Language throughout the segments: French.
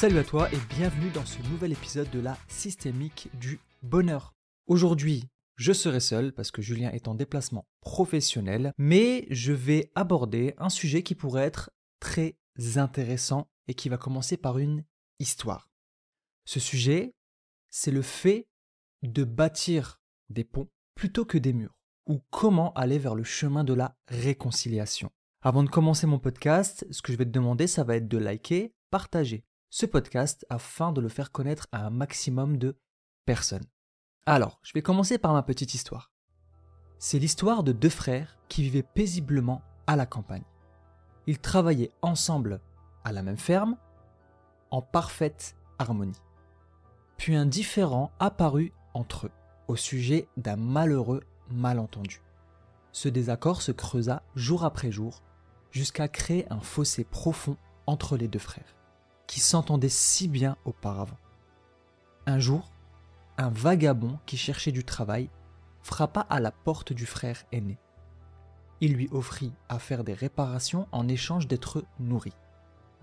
Salut à toi et bienvenue dans ce nouvel épisode de la systémique du bonheur. Aujourd'hui, je serai seul parce que Julien est en déplacement professionnel, mais je vais aborder un sujet qui pourrait être très intéressant et qui va commencer par une histoire. Ce sujet, c'est le fait de bâtir des ponts plutôt que des murs, ou comment aller vers le chemin de la réconciliation. Avant de commencer mon podcast, ce que je vais te demander, ça va être de liker, partager ce podcast afin de le faire connaître à un maximum de personnes. Alors, je vais commencer par ma petite histoire. C'est l'histoire de deux frères qui vivaient paisiblement à la campagne. Ils travaillaient ensemble à la même ferme, en parfaite harmonie. Puis un différend apparut entre eux au sujet d'un malheureux malentendu. Ce désaccord se creusa jour après jour jusqu'à créer un fossé profond entre les deux frères, qui s'entendaient si bien auparavant. Un jour, un vagabond qui cherchait du travail frappa à la porte du frère aîné. Il lui offrit à faire des réparations en échange d'être nourri.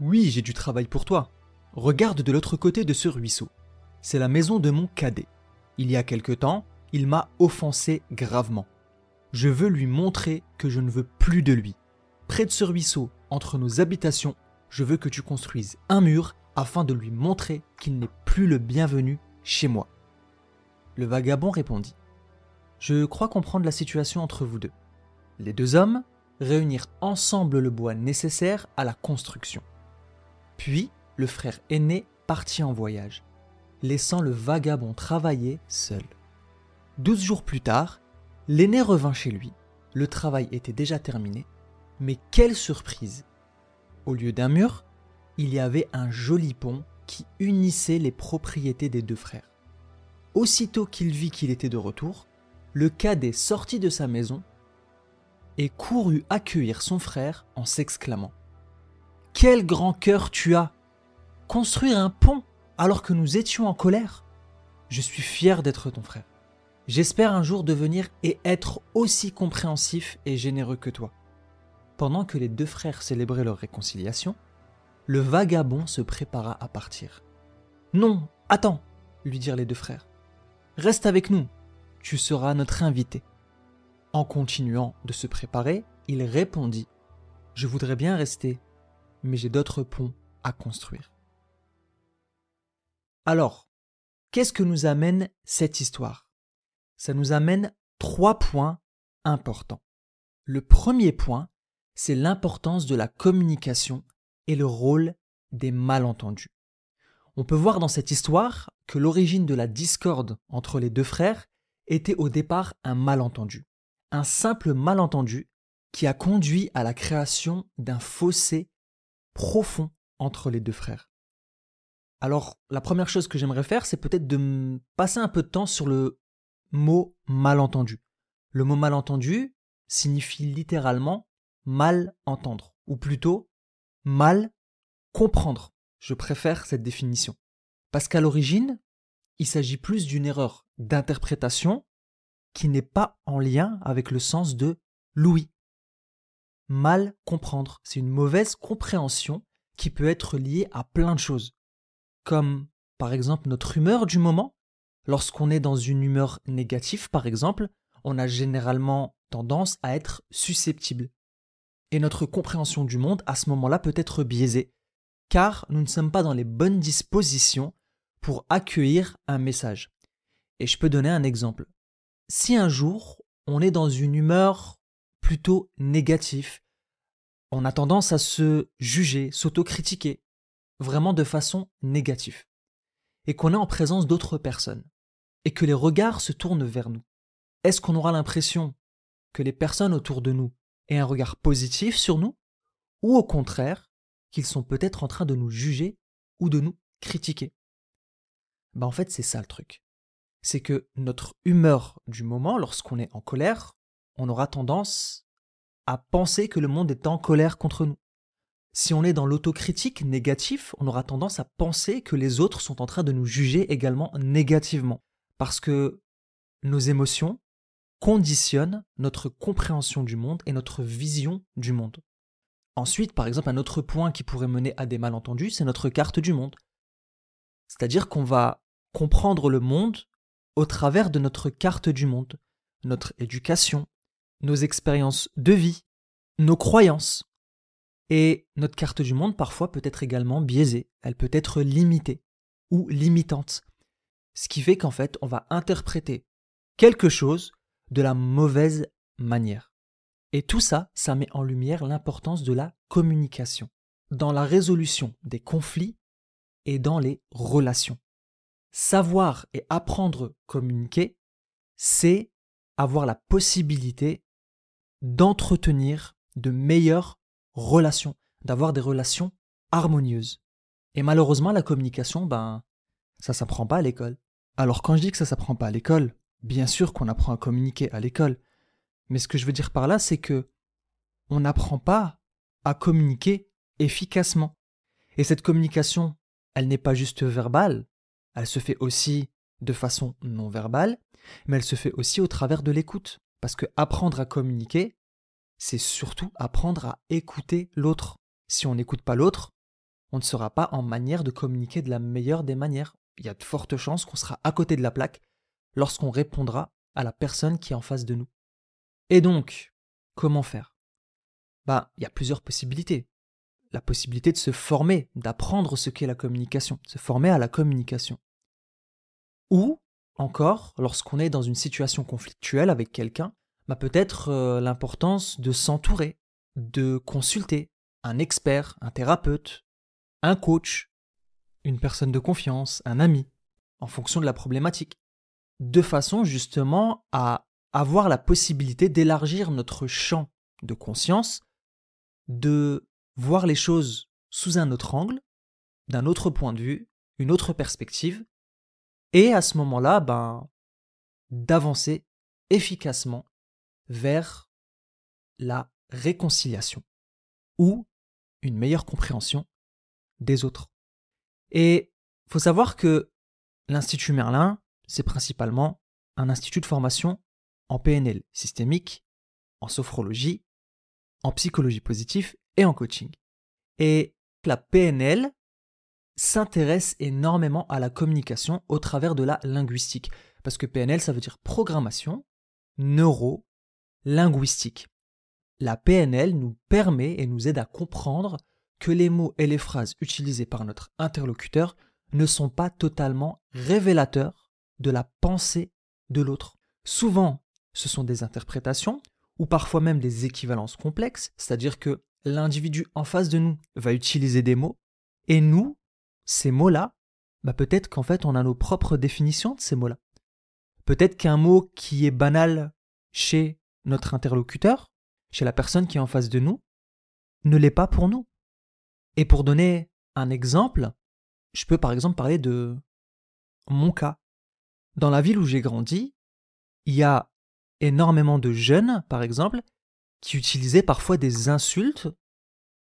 Oui, j'ai du travail pour toi. Regarde de l'autre côté de ce ruisseau. C'est la maison de mon cadet. Il y a quelque temps, il m'a offensé gravement. Je veux lui montrer que je ne veux plus de lui. Près de ce ruisseau, entre nos habitations, je veux que tu construises un mur afin de lui montrer qu'il n'est plus le bienvenu chez moi. Le vagabond répondit. Je crois comprendre la situation entre vous deux. Les deux hommes réunirent ensemble le bois nécessaire à la construction. Puis le frère aîné partit en voyage, laissant le vagabond travailler seul. Douze jours plus tard, l'aîné revint chez lui. Le travail était déjà terminé, mais quelle surprise Au lieu d'un mur, il y avait un joli pont qui unissait les propriétés des deux frères. Aussitôt qu'il vit qu'il était de retour, le cadet sortit de sa maison et courut accueillir son frère en s'exclamant Quel grand cœur tu as Construire un pont alors que nous étions en colère Je suis fier d'être ton frère. J'espère un jour devenir et être aussi compréhensif et généreux que toi. Pendant que les deux frères célébraient leur réconciliation, le vagabond se prépara à partir. Non, attends, lui dirent les deux frères. Reste avec nous, tu seras notre invité. En continuant de se préparer, il répondit Je voudrais bien rester, mais j'ai d'autres ponts à construire. Alors, qu'est-ce que nous amène cette histoire? Ça nous amène trois points importants. Le premier point, c'est l'importance de la communication et le rôle des malentendus. On peut voir dans cette histoire que l'origine de la discorde entre les deux frères était au départ un malentendu. Un simple malentendu qui a conduit à la création d'un fossé profond entre les deux frères. Alors, la première chose que j'aimerais faire, c'est peut-être de passer un peu de temps sur le mot malentendu. Le mot malentendu signifie littéralement mal entendre, ou plutôt mal comprendre. Je préfère cette définition. Parce qu'à l'origine, il s'agit plus d'une erreur d'interprétation qui n'est pas en lien avec le sens de l'ouïe. Mal comprendre, c'est une mauvaise compréhension qui peut être liée à plein de choses comme par exemple notre humeur du moment. Lorsqu'on est dans une humeur négative, par exemple, on a généralement tendance à être susceptible. Et notre compréhension du monde, à ce moment-là, peut être biaisée, car nous ne sommes pas dans les bonnes dispositions pour accueillir un message. Et je peux donner un exemple. Si un jour, on est dans une humeur plutôt négative, on a tendance à se juger, s'autocritiquer, vraiment de façon négative, et qu'on est en présence d'autres personnes, et que les regards se tournent vers nous, est-ce qu'on aura l'impression que les personnes autour de nous aient un regard positif sur nous, ou au contraire, qu'ils sont peut-être en train de nous juger ou de nous critiquer ben En fait, c'est ça le truc. C'est que notre humeur du moment, lorsqu'on est en colère, on aura tendance à penser que le monde est en colère contre nous. Si on est dans l'autocritique négatif, on aura tendance à penser que les autres sont en train de nous juger également négativement. Parce que nos émotions conditionnent notre compréhension du monde et notre vision du monde. Ensuite, par exemple, un autre point qui pourrait mener à des malentendus, c'est notre carte du monde. C'est-à-dire qu'on va comprendre le monde au travers de notre carte du monde, notre éducation, nos expériences de vie, nos croyances. Et notre carte du monde parfois peut être également biaisée, elle peut être limitée ou limitante. Ce qui fait qu'en fait, on va interpréter quelque chose de la mauvaise manière. Et tout ça, ça met en lumière l'importance de la communication dans la résolution des conflits et dans les relations. Savoir et apprendre communiquer, c'est avoir la possibilité d'entretenir de meilleures relations, d'avoir des relations harmonieuses. Et malheureusement, la communication, ben, ça s'apprend pas à l'école. Alors quand je dis que ça s'apprend pas à l'école, bien sûr qu'on apprend à communiquer à l'école. Mais ce que je veux dire par là, c'est que on n'apprend pas à communiquer efficacement. Et cette communication, elle n'est pas juste verbale, elle se fait aussi de façon non verbale, mais elle se fait aussi au travers de l'écoute. Parce que apprendre à communiquer, c'est surtout apprendre à écouter l'autre. Si on n'écoute pas l'autre, on ne sera pas en manière de communiquer de la meilleure des manières. Il y a de fortes chances qu'on sera à côté de la plaque lorsqu'on répondra à la personne qui est en face de nous. Et donc, comment faire? Bah, il y a plusieurs possibilités. La possibilité de se former, d'apprendre ce qu'est la communication, se former à la communication. Ou encore, lorsqu'on est dans une situation conflictuelle avec quelqu'un, bah peut-être euh, l'importance de s'entourer, de consulter un expert, un thérapeute, un coach, une personne de confiance, un ami, en fonction de la problématique, de façon justement à avoir la possibilité d'élargir notre champ de conscience, de voir les choses sous un autre angle, d'un autre point de vue, une autre perspective, et à ce moment-là, ben, d'avancer efficacement vers la réconciliation ou une meilleure compréhension des autres. Et faut savoir que l'Institut Merlin, c'est principalement un institut de formation en PNL systémique, en sophrologie, en psychologie positive et en coaching. Et la PNL s'intéresse énormément à la communication au travers de la linguistique. Parce que PNL, ça veut dire programmation, neuro, linguistique. La PNL nous permet et nous aide à comprendre que les mots et les phrases utilisées par notre interlocuteur ne sont pas totalement révélateurs de la pensée de l'autre. Souvent, ce sont des interprétations ou parfois même des équivalences complexes, c'est-à-dire que l'individu en face de nous va utiliser des mots et nous, ces mots-là, bah peut-être qu'en fait on a nos propres définitions de ces mots-là. Peut-être qu'un mot qui est banal chez notre interlocuteur, chez la personne qui est en face de nous, ne l'est pas pour nous. Et pour donner un exemple, je peux par exemple parler de mon cas. Dans la ville où j'ai grandi, il y a énormément de jeunes, par exemple, qui utilisaient parfois des insultes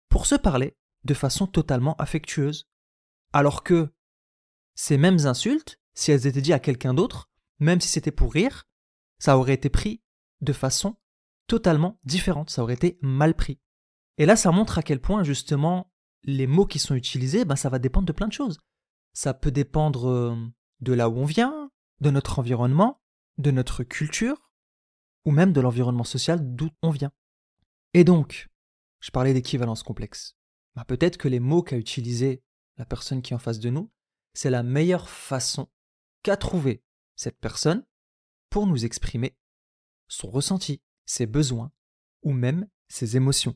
pour se parler de façon totalement affectueuse. Alors que ces mêmes insultes, si elles étaient dites à quelqu'un d'autre, même si c'était pour rire, ça aurait été pris de façon totalement différente, ça aurait été mal pris. Et là, ça montre à quel point justement les mots qui sont utilisés, ben, ça va dépendre de plein de choses. Ça peut dépendre euh, de là où on vient, de notre environnement, de notre culture, ou même de l'environnement social d'où on vient. Et donc, je parlais d'équivalence complexe. Ben, peut-être que les mots qu'a utilisés la personne qui est en face de nous, c'est la meilleure façon qu'a trouvé cette personne pour nous exprimer son ressenti, ses besoins ou même ses émotions.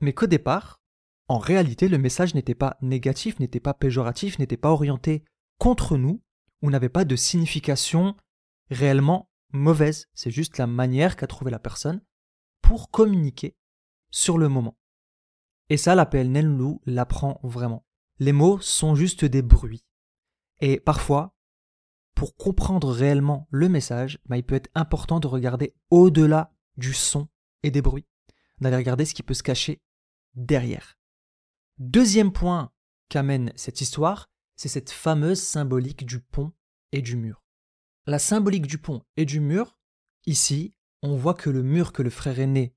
Mais qu'au départ, en réalité, le message n'était pas négatif, n'était pas péjoratif, n'était pas orienté contre nous n'avait pas de signification réellement mauvaise. C'est juste la manière qu'a trouvé la personne pour communiquer sur le moment. Et ça, la PNL nous l'apprend vraiment. Les mots sont juste des bruits. Et parfois, pour comprendre réellement le message, bah, il peut être important de regarder au-delà du son et des bruits, d'aller regarder ce qui peut se cacher derrière. Deuxième point qu'amène cette histoire, c'est cette fameuse symbolique du pont et du mur. La symbolique du pont et du mur, ici, on voit que le mur que le frère aîné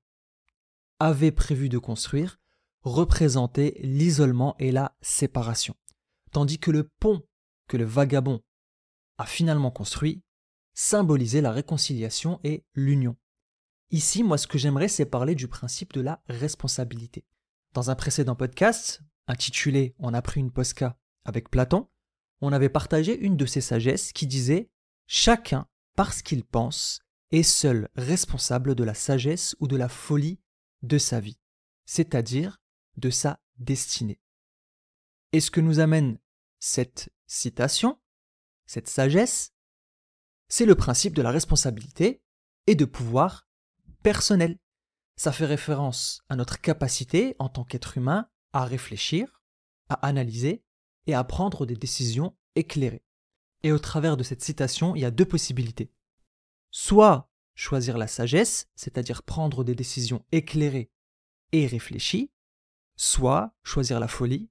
avait prévu de construire représentait l'isolement et la séparation, tandis que le pont que le vagabond a finalement construit symbolisait la réconciliation et l'union. Ici, moi, ce que j'aimerais, c'est parler du principe de la responsabilité. Dans un précédent podcast, intitulé On a pris une posca avec Platon, on avait partagé une de ses sagesses qui disait Chacun, parce qu'il pense, est seul responsable de la sagesse ou de la folie de sa vie, c'est-à-dire de sa destinée. Et ce que nous amène cette citation, cette sagesse, c'est le principe de la responsabilité et de pouvoir personnel. Ça fait référence à notre capacité en tant qu'être humain à réfléchir, à analyser et à prendre des décisions éclairées. Et au travers de cette citation, il y a deux possibilités. Soit choisir la sagesse, c'est-à-dire prendre des décisions éclairées et réfléchies, soit choisir la folie,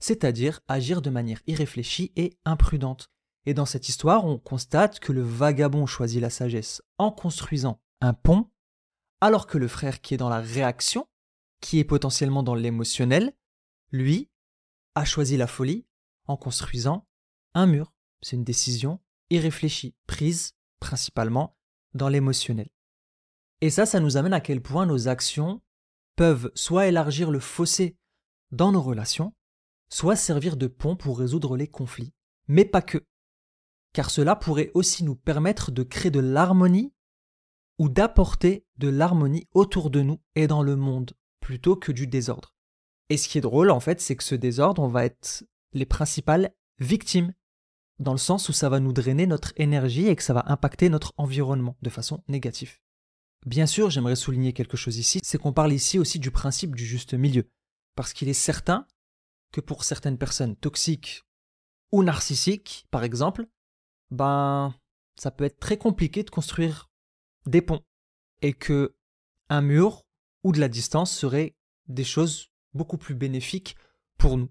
c'est-à-dire agir de manière irréfléchie et imprudente. Et dans cette histoire, on constate que le vagabond choisit la sagesse en construisant un pont, alors que le frère qui est dans la réaction, qui est potentiellement dans l'émotionnel, lui, a choisi la folie en construisant un mur. C'est une décision irréfléchie, prise principalement dans l'émotionnel. Et ça, ça nous amène à quel point nos actions peuvent soit élargir le fossé dans nos relations, soit servir de pont pour résoudre les conflits, mais pas que. Car cela pourrait aussi nous permettre de créer de l'harmonie ou d'apporter de l'harmonie autour de nous et dans le monde, plutôt que du désordre. Et ce qui est drôle, en fait, c'est que ce désordre, on va être les principales victimes, dans le sens où ça va nous drainer notre énergie et que ça va impacter notre environnement de façon négative. Bien sûr, j'aimerais souligner quelque chose ici, c'est qu'on parle ici aussi du principe du juste milieu, parce qu'il est certain que pour certaines personnes toxiques ou narcissiques, par exemple, ben, ça peut être très compliqué de construire des ponts et que un mur ou de la distance seraient des choses beaucoup plus bénéfiques pour nous.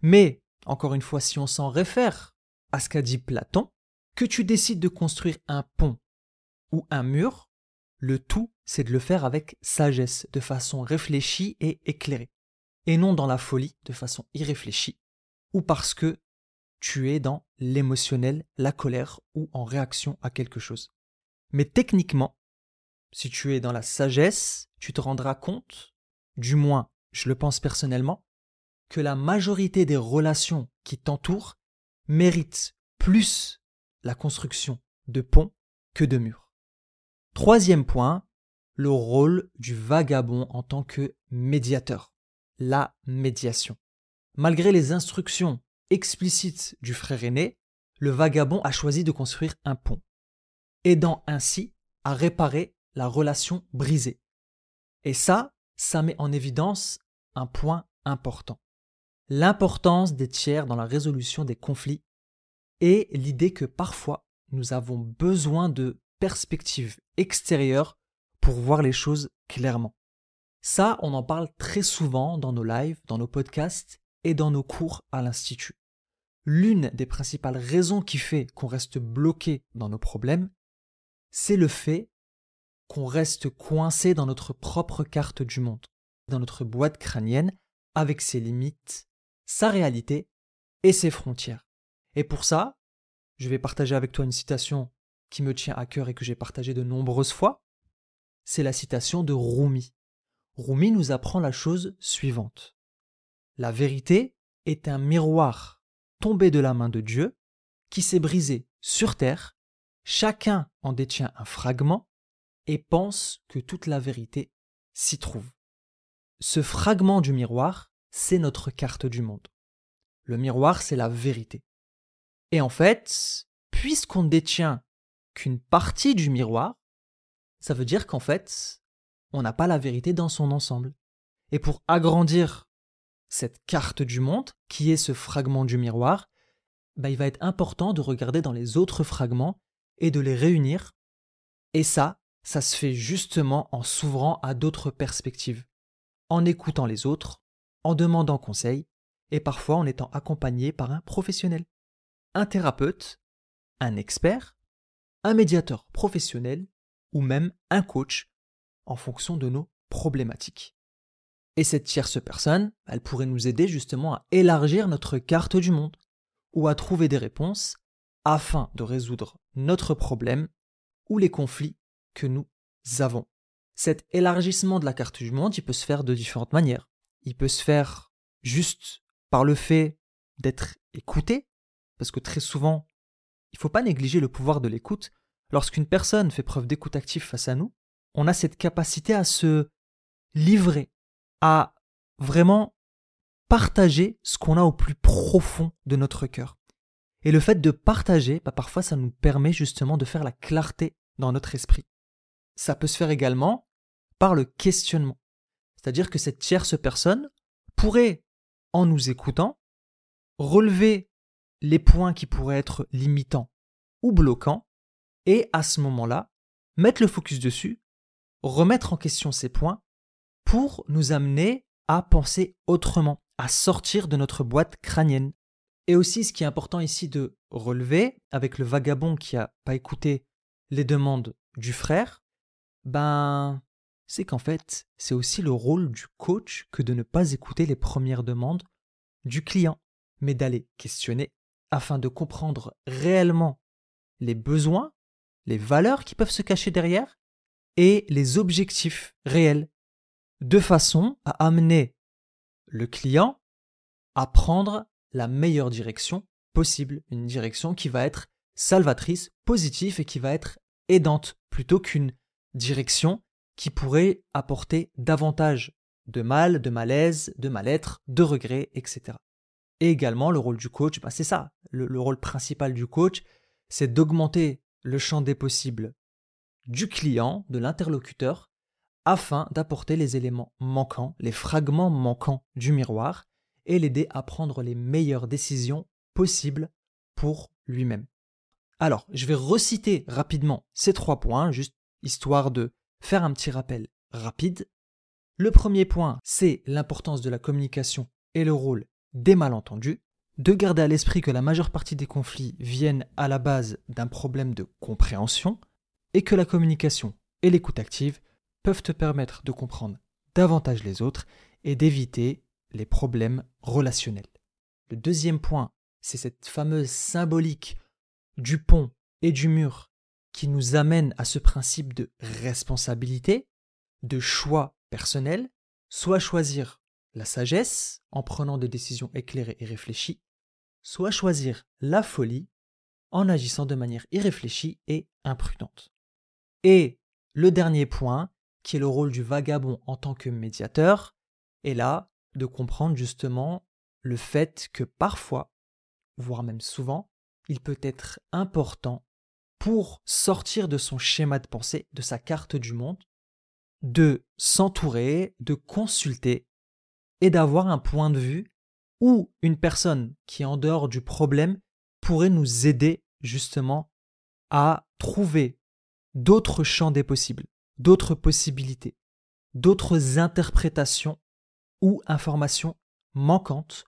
Mais, encore une fois, si on s'en réfère à ce qu'a dit Platon, que tu décides de construire un pont ou un mur, le tout, c'est de le faire avec sagesse, de façon réfléchie et éclairée, et non dans la folie, de façon irréfléchie, ou parce que tu es dans l'émotionnel, la colère ou en réaction à quelque chose. Mais techniquement, si tu es dans la sagesse, tu te rendras compte, du moins je le pense personnellement, que la majorité des relations qui t'entourent méritent plus la construction de ponts que de murs. Troisième point, le rôle du vagabond en tant que médiateur, la médiation. Malgré les instructions explicites du frère aîné, le vagabond a choisi de construire un pont, aidant ainsi à réparer la relation brisée. Et ça, ça met en évidence un point important. L'importance des tiers dans la résolution des conflits et l'idée que parfois nous avons besoin de perspectives extérieures pour voir les choses clairement. Ça, on en parle très souvent dans nos lives, dans nos podcasts et dans nos cours à l'Institut. L'une des principales raisons qui fait qu'on reste bloqué dans nos problèmes, c'est le fait qu'on reste coincé dans notre propre carte du monde, dans notre boîte crânienne, avec ses limites, sa réalité et ses frontières. Et pour ça, je vais partager avec toi une citation qui me tient à cœur et que j'ai partagée de nombreuses fois. C'est la citation de Rumi. Rumi nous apprend la chose suivante. La vérité est un miroir tombé de la main de Dieu qui s'est brisé sur terre, chacun en détient un fragment et pense que toute la vérité s'y trouve. Ce fragment du miroir, c'est notre carte du monde. Le miroir, c'est la vérité. Et en fait, puisqu'on ne détient qu'une partie du miroir, ça veut dire qu'en fait, on n'a pas la vérité dans son ensemble. Et pour agrandir cette carte du monde, qui est ce fragment du miroir, bah, il va être important de regarder dans les autres fragments et de les réunir. Et ça, ça se fait justement en s'ouvrant à d'autres perspectives, en écoutant les autres, en demandant conseil, et parfois en étant accompagné par un professionnel, un thérapeute, un expert, un médiateur professionnel ou même un coach en fonction de nos problématiques. Et cette tierce personne, elle pourrait nous aider justement à élargir notre carte du monde, ou à trouver des réponses afin de résoudre notre problème ou les conflits que nous avons. Cet élargissement de la carte du monde, il peut se faire de différentes manières. Il peut se faire juste par le fait d'être écouté, parce que très souvent, il ne faut pas négliger le pouvoir de l'écoute. Lorsqu'une personne fait preuve d'écoute active face à nous, on a cette capacité à se livrer, à vraiment partager ce qu'on a au plus profond de notre cœur. Et le fait de partager, bah, parfois ça nous permet justement de faire la clarté dans notre esprit. Ça peut se faire également par le questionnement. C'est-à-dire que cette tierce personne pourrait, en nous écoutant, relever les points qui pourraient être limitants ou bloquants, et à ce moment-là, mettre le focus dessus, remettre en question ces points pour nous amener à penser autrement, à sortir de notre boîte crânienne. Et aussi, ce qui est important ici de relever, avec le vagabond qui n'a pas écouté les demandes du frère, ben, c'est qu'en fait, c'est aussi le rôle du coach que de ne pas écouter les premières demandes du client, mais d'aller questionner afin de comprendre réellement les besoins, les valeurs qui peuvent se cacher derrière et les objectifs réels, de façon à amener le client à prendre la meilleure direction possible, une direction qui va être salvatrice, positive et qui va être aidante plutôt qu'une direction qui pourrait apporter davantage de mal, de malaise, de mal-être, de regret, etc. Et également, le rôle du coach, bah, c'est ça. Le, le rôle principal du coach, c'est d'augmenter le champ des possibles du client, de l'interlocuteur, afin d'apporter les éléments manquants, les fragments manquants du miroir, et l'aider à prendre les meilleures décisions possibles pour lui-même. Alors, je vais reciter rapidement ces trois points, juste histoire de faire un petit rappel rapide. Le premier point, c'est l'importance de la communication et le rôle des malentendus. De garder à l'esprit que la majeure partie des conflits viennent à la base d'un problème de compréhension et que la communication et l'écoute active peuvent te permettre de comprendre davantage les autres et d'éviter les problèmes relationnels. Le deuxième point, c'est cette fameuse symbolique du pont et du mur qui nous amène à ce principe de responsabilité, de choix personnel, soit choisir la sagesse en prenant des décisions éclairées et réfléchies, soit choisir la folie en agissant de manière irréfléchie et imprudente. Et le dernier point, qui est le rôle du vagabond en tant que médiateur, est là de comprendre justement le fait que parfois, voire même souvent, il peut être important pour sortir de son schéma de pensée, de sa carte du monde, de s'entourer, de consulter et d'avoir un point de vue où une personne qui est en dehors du problème pourrait nous aider justement à trouver d'autres champs des possibles, d'autres possibilités, d'autres interprétations ou informations manquantes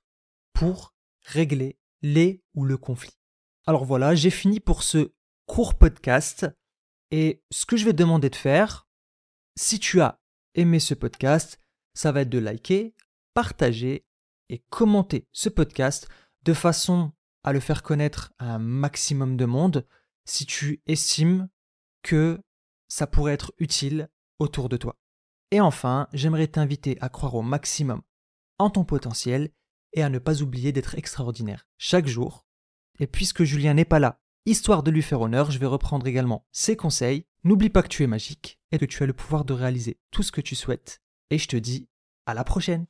pour régler les ou le conflit. Alors voilà, j'ai fini pour ce court podcast et ce que je vais te demander de faire, si tu as aimé ce podcast, ça va être de liker, partager et commenter ce podcast de façon à le faire connaître à un maximum de monde si tu estimes que ça pourrait être utile autour de toi. Et enfin, j'aimerais t'inviter à croire au maximum en ton potentiel et à ne pas oublier d'être extraordinaire chaque jour. Et puisque Julien n'est pas là, histoire de lui faire honneur, je vais reprendre également ses conseils. N'oublie pas que tu es magique et que tu as le pouvoir de réaliser tout ce que tu souhaites. Et je te dis à la prochaine